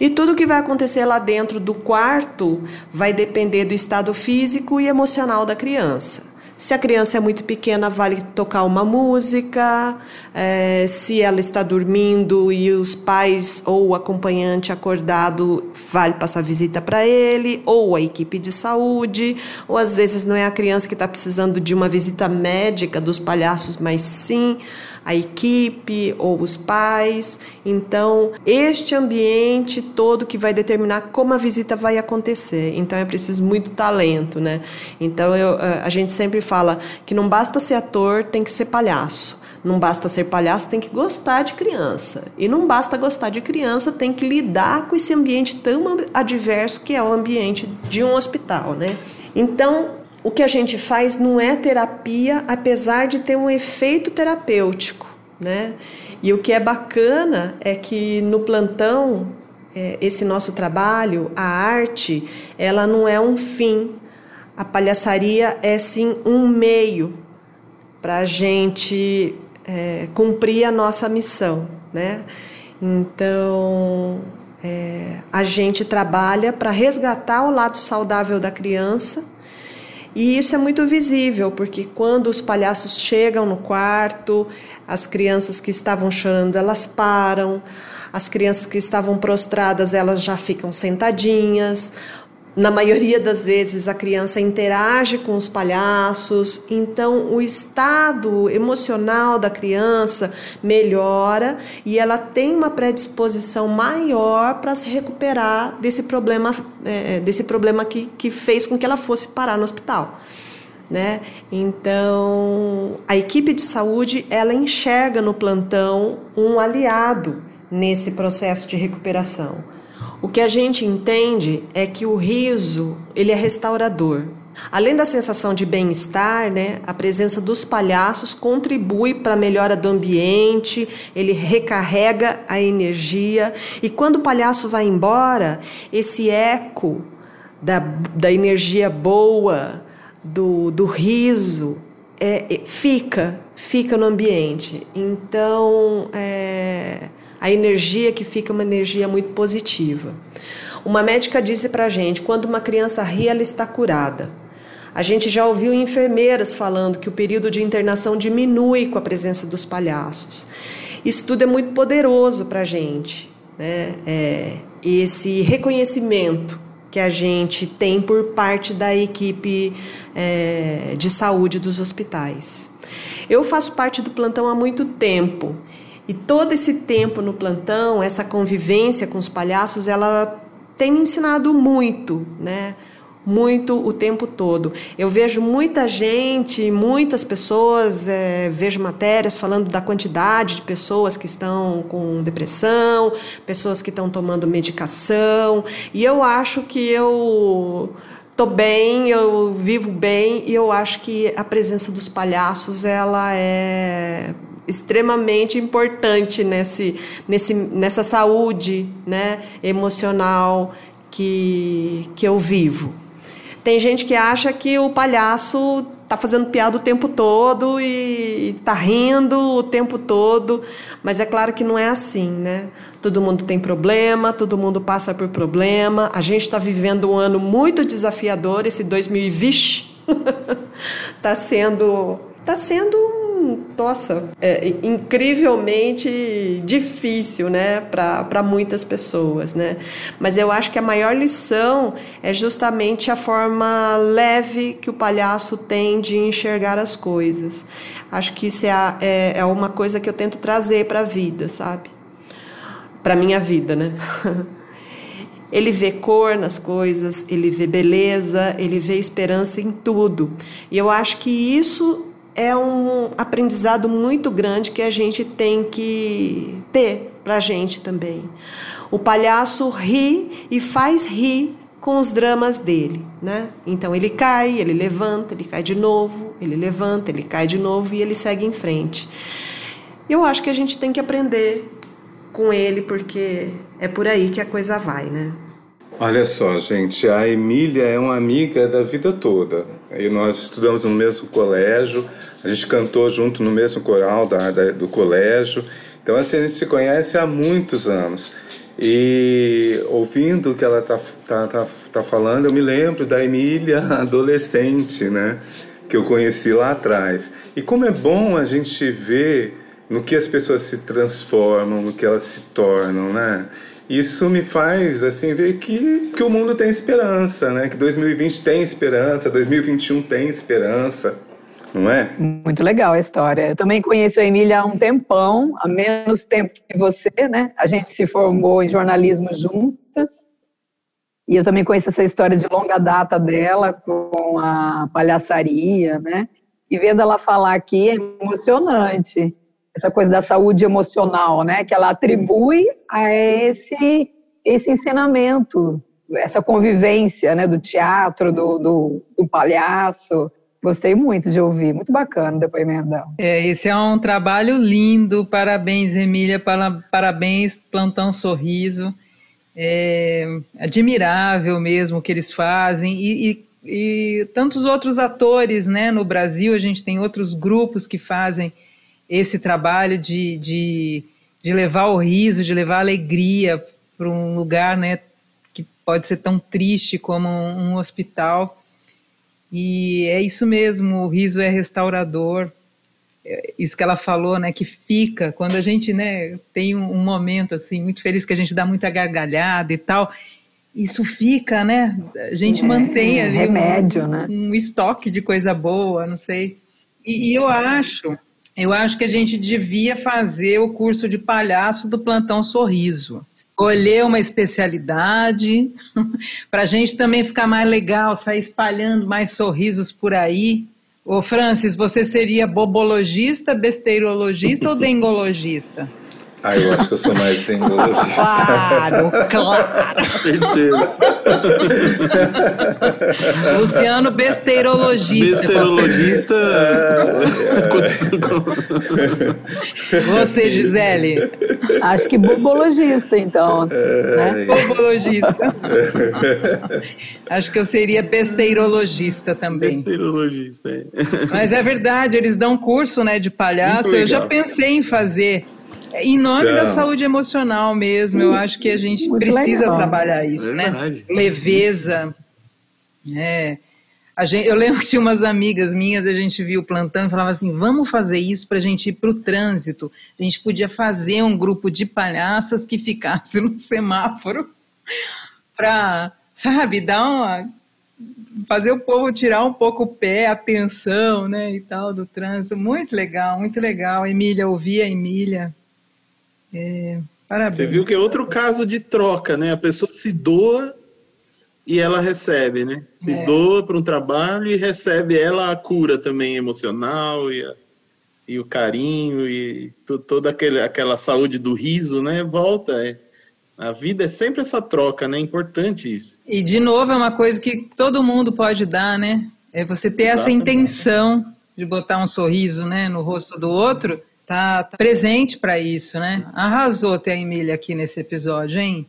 E tudo que vai acontecer lá dentro do quarto vai depender do estado físico e emocional da criança. Se a criança é muito pequena, vale tocar uma música. É, se ela está dormindo e os pais ou o acompanhante acordado, vale passar visita para ele, ou a equipe de saúde, ou às vezes não é a criança que está precisando de uma visita médica dos palhaços, mas sim a equipe ou os pais. Então, este ambiente todo que vai determinar como a visita vai acontecer. Então, é preciso muito talento, né? Então, eu, eh, a gente sempre fala que não basta ser ator, tem que ser palhaço. Não basta ser palhaço, tem que gostar de criança. E não basta gostar de criança, tem que lidar com esse ambiente tão adverso que é o ambiente de um hospital, né? Então, o que a gente faz não é terapia, apesar de ter um efeito terapêutico, né? E o que é bacana é que no plantão, é, esse nosso trabalho, a arte, ela não é um fim. A palhaçaria é sim um meio para a gente é, cumprir a nossa missão, né? Então, é, a gente trabalha para resgatar o lado saudável da criança e isso é muito visível, porque quando os palhaços chegam no quarto, as crianças que estavam chorando, elas param, as crianças que estavam prostradas, elas já ficam sentadinhas. Na maioria das vezes a criança interage com os palhaços, então o estado emocional da criança melhora e ela tem uma predisposição maior para se recuperar desse problema, é, desse problema que, que fez com que ela fosse parar no hospital. Né? Então, a equipe de saúde ela enxerga no plantão um aliado nesse processo de recuperação. O que a gente entende é que o riso ele é restaurador. Além da sensação de bem-estar, né, a presença dos palhaços contribui para a melhora do ambiente, ele recarrega a energia e quando o palhaço vai embora, esse eco da, da energia boa, do, do riso, é, é fica, fica no ambiente. Então, é, a energia que fica é uma energia muito positiva. Uma médica disse para gente: quando uma criança ri, ela está curada. A gente já ouviu enfermeiras falando que o período de internação diminui com a presença dos palhaços. Isso tudo é muito poderoso para a gente, né? É, esse reconhecimento que a gente tem por parte da equipe é, de saúde dos hospitais. Eu faço parte do plantão há muito tempo e todo esse tempo no plantão, essa convivência com os palhaços, ela tem me ensinado muito, né? Muito o tempo todo. Eu vejo muita gente, muitas pessoas, é, vejo matérias falando da quantidade de pessoas que estão com depressão, pessoas que estão tomando medicação, e eu acho que eu tô bem, eu vivo bem e eu acho que a presença dos palhaços ela é extremamente importante nesse, nesse, nessa saúde né, emocional que, que eu vivo. Tem gente que acha que o palhaço tá fazendo piada o tempo todo e tá rindo o tempo todo, mas é claro que não é assim, né? Todo mundo tem problema, todo mundo passa por problema. A gente está vivendo um ano muito desafiador, esse 2020 está sendo tá sendo nossa, é incrivelmente difícil, né, para muitas pessoas, né? Mas eu acho que a maior lição é justamente a forma leve que o palhaço tem de enxergar as coisas. Acho que isso é, é, é uma coisa que eu tento trazer para a vida, sabe? Para minha vida, né? Ele vê cor nas coisas, ele vê beleza, ele vê esperança em tudo. E eu acho que isso é um aprendizado muito grande que a gente tem que ter para a gente também. O palhaço ri e faz rir com os dramas dele, né? Então ele cai, ele levanta, ele cai de novo, ele levanta, ele cai de novo e ele segue em frente. Eu acho que a gente tem que aprender com ele porque é por aí que a coisa vai, né? Olha só, gente, a Emília é uma amiga da vida toda. E nós estudamos no mesmo colégio, a gente cantou junto no mesmo coral da, da, do colégio. Então, assim, a gente se conhece há muitos anos. E ouvindo o que ela tá, tá, tá, tá falando, eu me lembro da Emília adolescente, né? Que eu conheci lá atrás. E como é bom a gente ver no que as pessoas se transformam, no que elas se tornam, né? Isso me faz assim ver que, que o mundo tem esperança, né? Que 2020 tem esperança, 2021 tem esperança, não é? Muito legal a história. Eu também conheço a Emília há um tempão, há menos tempo que você, né? A gente se formou em jornalismo juntas. E eu também conheço essa história de longa data dela com a palhaçaria, né? E vendo ela falar aqui é emocionante essa coisa da saúde emocional, né, que ela atribui a esse esse ensinamento, essa convivência, né, do teatro, do, do, do palhaço. Gostei muito de ouvir, muito bacana o depoimento. É, esse é um trabalho lindo, parabéns, Emília, para, parabéns, Plantão Sorriso. É admirável mesmo o que eles fazem e, e, e tantos outros atores, né, no Brasil a gente tem outros grupos que fazem esse trabalho de, de, de levar o riso, de levar a alegria para um lugar né, que pode ser tão triste como um, um hospital. E é isso mesmo, o riso é restaurador. É isso que ela falou, né, que fica quando a gente, né, tem um, um momento assim muito feliz que a gente dá muita gargalhada e tal, isso fica, né? A gente é, mantém ali remédio, um, né? um estoque de coisa boa, não sei. E, e eu acho eu acho que a gente devia fazer o curso de palhaço do Plantão Sorriso. Escolher uma especialidade, para a gente também ficar mais legal, sair espalhando mais sorrisos por aí. Ô Francis, você seria bobologista, besteirologista ou dengologista? Ah, eu acho que eu sou mais tecnologista. Claro, claro. Certeza. Luciano, besteirologista. Besteirologista. Você, Gisele? Acho que bobologista, então. Né? Bobologista. Acho que eu seria besteirologista também. Besteirologista, é. Mas é verdade, eles dão curso né, de palhaço. Eu já pensei em fazer em nome da saúde emocional mesmo, eu acho que a gente precisa legal. trabalhar isso, né? Leveza. É. A gente, eu lembro que tinha umas amigas minhas, a gente viu o plantão e falava assim: vamos fazer isso para a gente ir para o trânsito. A gente podia fazer um grupo de palhaças que ficasse no semáforo para, sabe, dar uma. fazer o povo tirar um pouco o pé, a atenção, né, e tal, do trânsito. Muito legal, muito legal. Emília, ouvir a Emília. É, parabéns. Você viu que é outro caso de troca, né? A pessoa se doa e ela recebe, né? Se é. doa para um trabalho e recebe ela a cura também emocional e, a, e o carinho e toda aquele, aquela saúde do riso, né? Volta. É. A vida é sempre essa troca, né? É importante isso. E de novo é uma coisa que todo mundo pode dar, né? É você ter Exatamente. essa intenção de botar um sorriso, né, no rosto do outro tá, tá presente para isso, né? Arrasou ter a Emília aqui nesse episódio, hein?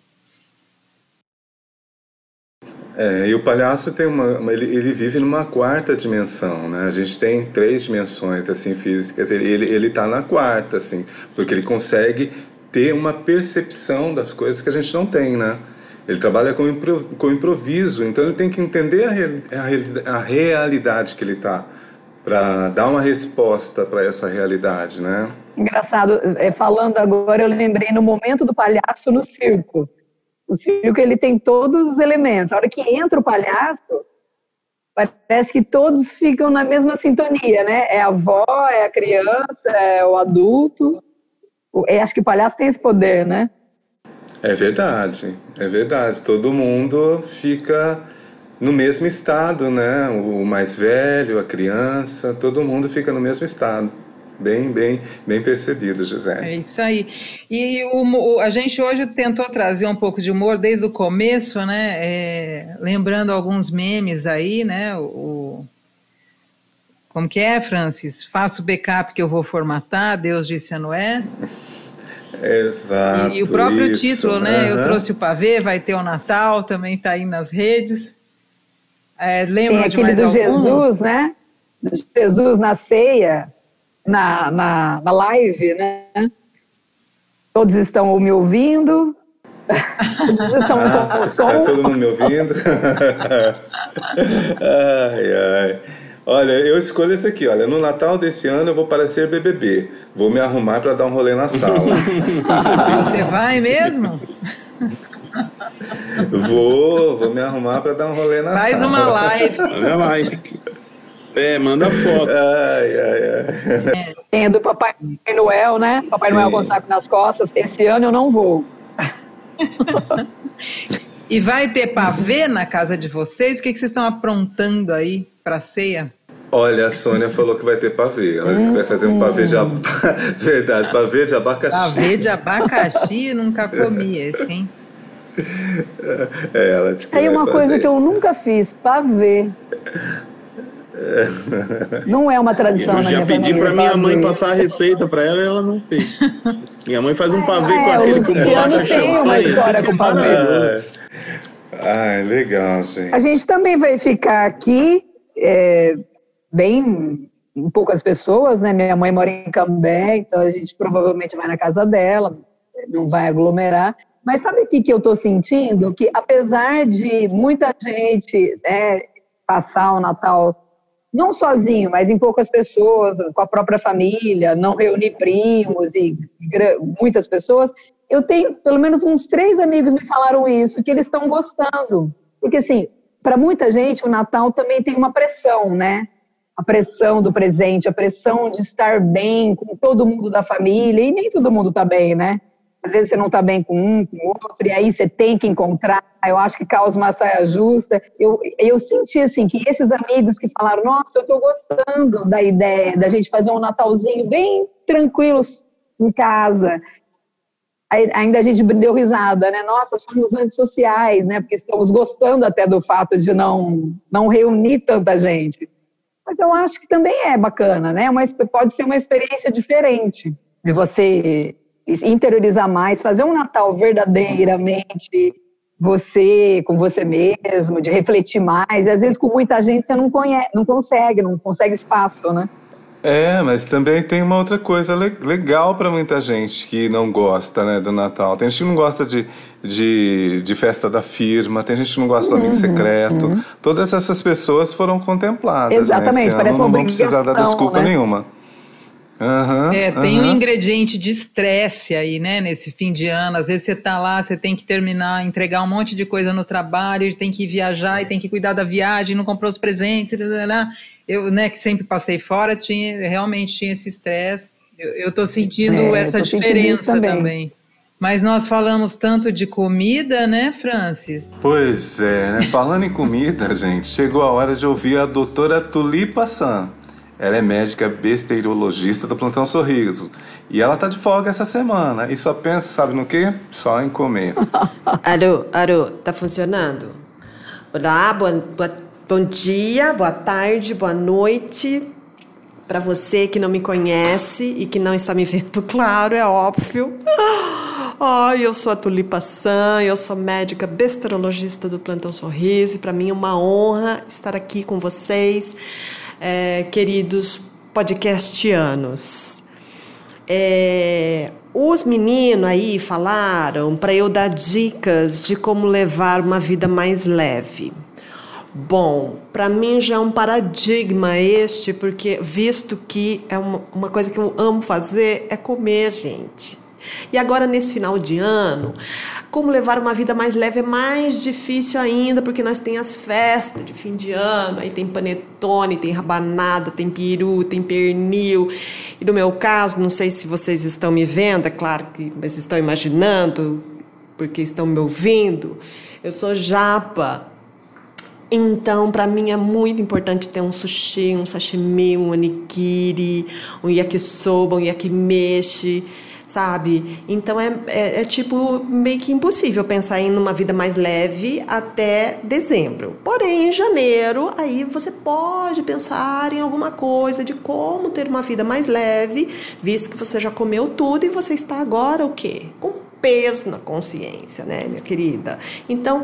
É, e o palhaço tem uma, ele, ele vive numa quarta dimensão, né? A gente tem três dimensões assim físicas. Ele ele ele está na quarta, assim, porque ele consegue ter uma percepção das coisas que a gente não tem, né? Ele trabalha com, impro, com improviso, então ele tem que entender a, a, a realidade que ele está para dar uma resposta para essa realidade, né? Engraçado, é, falando agora, eu lembrei no momento do palhaço no circo o circo ele tem todos os elementos. A hora que entra o palhaço, parece que todos ficam na mesma sintonia, né? É a avó, é a criança, é o adulto. Eu acho que o palhaço tem esse poder, né? É verdade, é verdade. Todo mundo fica no mesmo estado, né? O mais velho, a criança, todo mundo fica no mesmo estado. Bem, bem, bem percebido, José. É isso aí. E o, a gente hoje tentou trazer um pouco de humor desde o começo, né? É, lembrando alguns memes aí, né? O, como que é, Francis? Faço backup que eu vou formatar, Deus disse a Noé. Exato. E, e o próprio isso. título, né? Uhum. Eu trouxe o pavê, vai ter o Natal, também está aí nas redes. É, lembra Tem de aquele mais do algum? Jesus, né? Jesus na ceia, na, na, na live, né? Todos estão me ouvindo. Todos estão com o Tá som. todo mundo me ouvindo? ai, ai. Olha, eu escolho esse aqui. Olha, no Natal desse ano eu vou parecer BBB. Vou me arrumar para dar um rolê na sala. Você vai mesmo? Vou, vou me arrumar para dar um rolê na Faz sala. uma live. Olha lá. É, manda foto. Ai, ai, ai. Tem a do Papai Noel, né? Papai Sim. Noel com saco nas costas. Esse ano eu não vou. E vai ter pavê na casa de vocês? O que, que vocês estão aprontando aí para ceia? Olha, a Sônia falou que vai ter pavê. Ela disse que vai fazer um pavê de ab... Verdade, pavê de abacaxi. Pavê de abacaxi, nunca comi esse, hein? É, ela disse que Aí uma fazer. coisa que eu nunca fiz, pavê. Não é uma tradição Eu na já minha pedi pra minha mãe passar a receita pra ela e ela não fez. Minha mãe faz um pavê É, com aquele com bolacha uma champanhe. história com que é pavê. legal, gente. A gente também vai ficar aqui, é, bem um poucas pessoas, né? Minha mãe mora em Cambé, então a gente provavelmente vai na casa dela, não vai aglomerar. Mas sabe o que, que eu estou sentindo? Que apesar de muita gente né, passar o Natal não sozinho, mas em poucas pessoas, com a própria família, não reunir primos e muitas pessoas, eu tenho pelo menos uns três amigos me falaram isso, que eles estão gostando. Porque, assim, para muita gente, o Natal também tem uma pressão, né? A pressão do presente, a pressão de estar bem com todo mundo da família, e nem todo mundo está bem, né? Às vezes você não está bem com um, com outro, e aí você tem que encontrar. Eu acho que causa uma saia justa. Eu, eu senti assim que esses amigos que falaram, nossa, eu estou gostando da ideia da gente fazer um Natalzinho bem tranquilos em casa. Aí, ainda a gente deu risada, né? Nossa, somos antissociais, né? Porque estamos gostando até do fato de não, não reunir tanta gente. Mas eu acho que também é bacana, né? Uma, pode ser uma experiência diferente de você interiorizar mais, fazer um Natal verdadeiramente você com você mesmo, de refletir mais. E às vezes com muita gente você não conhece, não consegue, não consegue espaço, né? É, mas também tem uma outra coisa le- legal para muita gente que não gosta, né, do Natal. Tem gente que não gosta de, de, de festa da firma, tem gente que não gosta do amigo secreto. Todas essas pessoas foram contempladas. Uhum, Exatamente, né? Esse parece ano uma não vão precisar dar obrigação, desculpa né? nenhuma. Aham, É, tem um ingrediente de estresse aí, né, nesse fim de ano. Às vezes você tá lá, você tem que terminar, entregar um monte de coisa no trabalho, tem que viajar e tem que cuidar da viagem, não comprou os presentes, blá, blá, blá. eu, né, que sempre passei fora, tinha realmente tinha esse estresse. Eu, eu tô sentindo É, essa tô sentindo diferença também. também. Mas nós falamos tanto de comida, né, Francis? Pois é, né? Falando em comida, gente, chegou a hora de ouvir a doutora Tulipa San. Ela é médica besteirologista do Plantão Sorriso. E ela tá de folga essa semana. E só pensa, sabe no quê? Só em comer. Alô, alô, tá funcionando? Olá, boa, boa- bom dia, boa tarde, boa noite. para você que não me conhece e que não está me vendo, claro, é óbvio. Ai, eu sou a Tulipa San, eu sou médica besterologista do Plantão Sorriso e para mim é uma honra estar aqui com vocês, é, queridos podcastianos. É, os meninos aí falaram para eu dar dicas de como levar uma vida mais leve. Bom, para mim já é um paradigma este, porque visto que é uma, uma coisa que eu amo fazer é comer, gente. E agora, nesse final de ano, como levar uma vida mais leve é mais difícil ainda, porque nós temos as festas de fim de ano, aí tem panetone, tem rabanada, tem peru, tem pernil. E no meu caso, não sei se vocês estão me vendo, é claro que vocês estão imaginando, porque estão me ouvindo. Eu sou japa. Então, para mim é muito importante ter um sushi, um sashimi, um onigiri, um yakisoba, um yakimeshi sabe? Então é, é, é, tipo meio que impossível pensar em uma vida mais leve até dezembro. Porém, em janeiro, aí você pode pensar em alguma coisa de como ter uma vida mais leve, visto que você já comeu tudo e você está agora o quê? Com peso na consciência, né, minha querida? Então,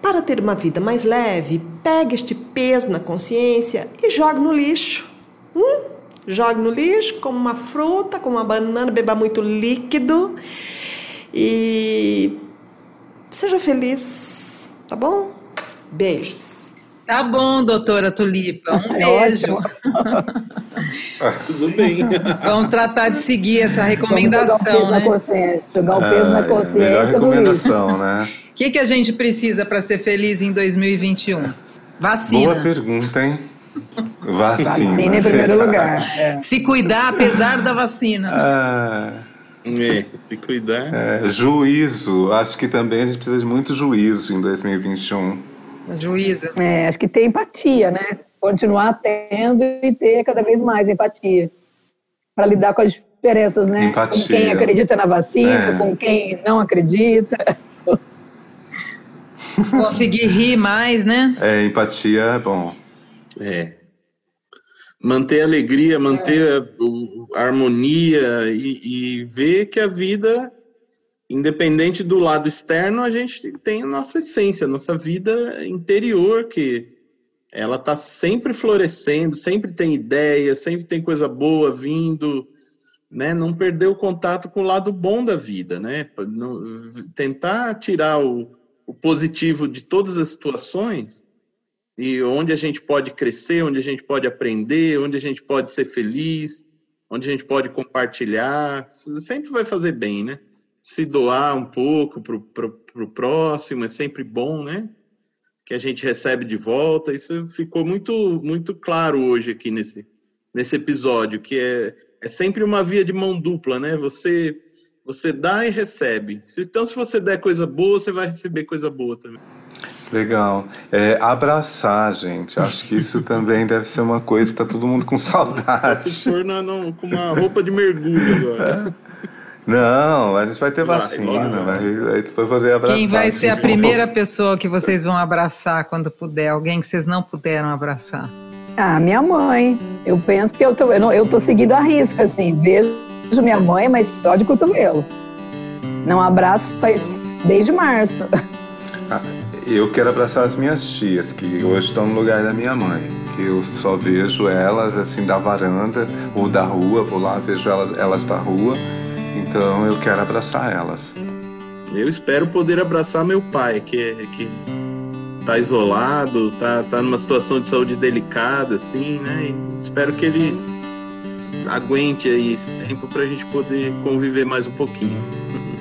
para ter uma vida mais leve, pegue este peso na consciência e jogue no lixo. Hum? Jogue no lixo como uma fruta, como uma banana, beba muito líquido e seja feliz, tá bom? Beijos. Tá bom, doutora Tulipa. Um é beijo. Tudo bem. Vamos tratar de seguir essa recomendação. Jogar o peso né? na consciência. Jogar o peso é, na consciência. Melhor recomendação, né? O que, que a gente precisa para ser feliz em 2021? Vacina. Boa pergunta, hein? Vacina. Vacina em primeiro lugar. É. Se cuidar apesar da vacina. Ah, é, se cuidar. É, juízo. Acho que também a gente precisa de muito juízo em 2021. Juízo. É, acho que ter empatia, né? Continuar tendo e ter cada vez mais empatia. Para lidar com as diferenças, né? Empatia. Com quem acredita na vacina, é. com quem não acredita. Conseguir rir mais, né? É, empatia é bom. É. Manter a alegria, manter a, a harmonia e, e, ver que a vida, independente do lado externo, a gente tem a nossa essência, a nossa vida interior, que ela está sempre florescendo, sempre tem ideia, sempre tem coisa boa vindo, né? Não perder o contato com o lado bom da vida, né? tentar tirar o, o positivo de todas as situações e onde a gente pode crescer, onde a gente pode aprender, onde a gente pode ser feliz, onde a gente pode compartilhar, sempre vai fazer bem, né? Se doar um pouco para o próximo é sempre bom, né? Que a gente recebe de volta. Isso ficou muito, muito claro hoje aqui nesse, nesse episódio, que é, é sempre uma via de mão dupla, né? Você, você dá e recebe. Então, se você der coisa boa, você vai receber coisa boa também. Legal. É, abraçar, gente. Acho que isso também deve ser uma coisa. Tá todo mundo com saudade. Só se for na, na, com uma roupa de mergulho agora. É. Não, a gente vai ter vai, vacina, vai, vai, vai poder abraçar. Quem vai ser a primeira pessoa que vocês vão abraçar quando puder? Alguém que vocês não puderam abraçar? Ah, minha mãe. Eu penso que eu tô, eu, não, eu tô seguindo a risca, assim. Vejo minha mãe, mas só de cotovelo. Não abraço faz desde março. Ah, eu quero abraçar as minhas tias, que hoje estão no lugar da minha mãe. Que eu só vejo elas assim da varanda ou da rua, vou lá, vejo elas, elas da rua. Então eu quero abraçar elas. Eu espero poder abraçar meu pai, que, que tá isolado, tá, tá numa situação de saúde delicada, assim, né? E espero que ele aguente aí esse tempo para a gente poder conviver mais um pouquinho.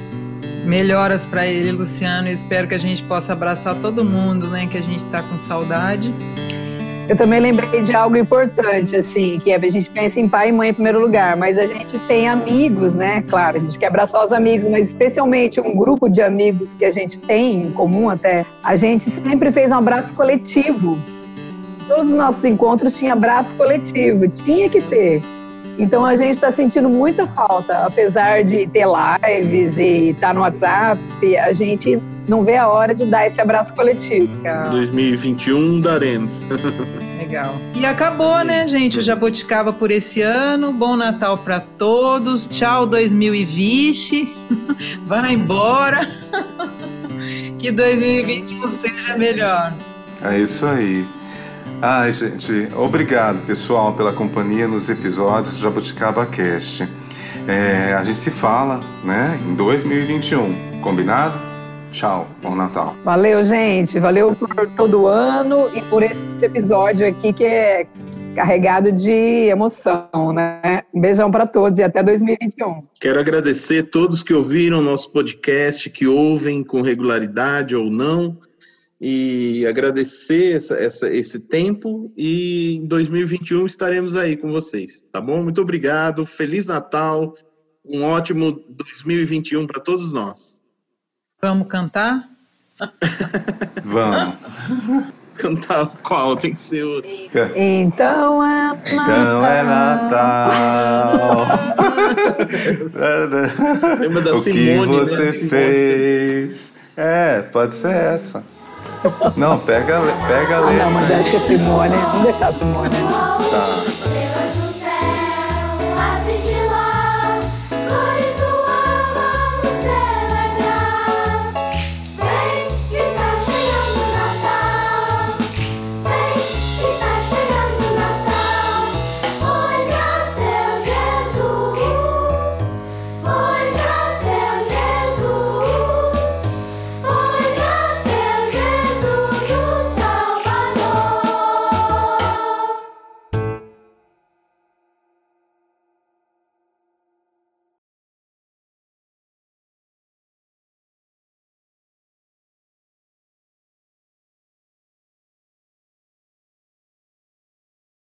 Melhoras para ele, Luciano. espero que a gente possa abraçar todo mundo, né? Que a gente está com saudade. Eu também lembrei de algo importante, assim, que é, a gente pensa em pai e mãe em primeiro lugar, mas a gente tem amigos, né? Claro, a gente quer abraçar os amigos, mas especialmente um grupo de amigos que a gente tem em comum até. A gente sempre fez um abraço coletivo. Todos os nossos encontros tinham abraço coletivo, tinha que ter. Então a gente está sentindo muita falta, apesar de ter lives e estar tá no WhatsApp, a gente não vê a hora de dar esse abraço coletivo. 2021 daremos. legal. E acabou, né, gente? O Jaboticaba por esse ano. Bom Natal para todos. Tchau 2020. Vai embora. que 2021 seja melhor. É isso aí. Ai, gente, obrigado, pessoal, pela companhia nos episódios do Jabuticaba Cast. É, a gente se fala, né, em 2021. Combinado? Tchau, bom Natal. Valeu, gente. Valeu por todo ano e por esse episódio aqui que é carregado de emoção, né? Um beijão para todos e até 2021. Quero agradecer todos que ouviram nosso podcast, que ouvem com regularidade ou não, e agradecer essa, essa, esse tempo. E em 2021 estaremos aí com vocês, tá bom? Muito obrigado, Feliz Natal, um ótimo 2021 para todos nós. Vamos cantar? Vamos. Cantar qual? Tem que ser outro. Então é Natal. Então é Natal. Lembra da o Simone, que né? você Simone. fez? É, pode ser essa. Não, pega, pega a Ah, letra. não, mas acho que é Simone. Vamos deixar a Simone. Tá.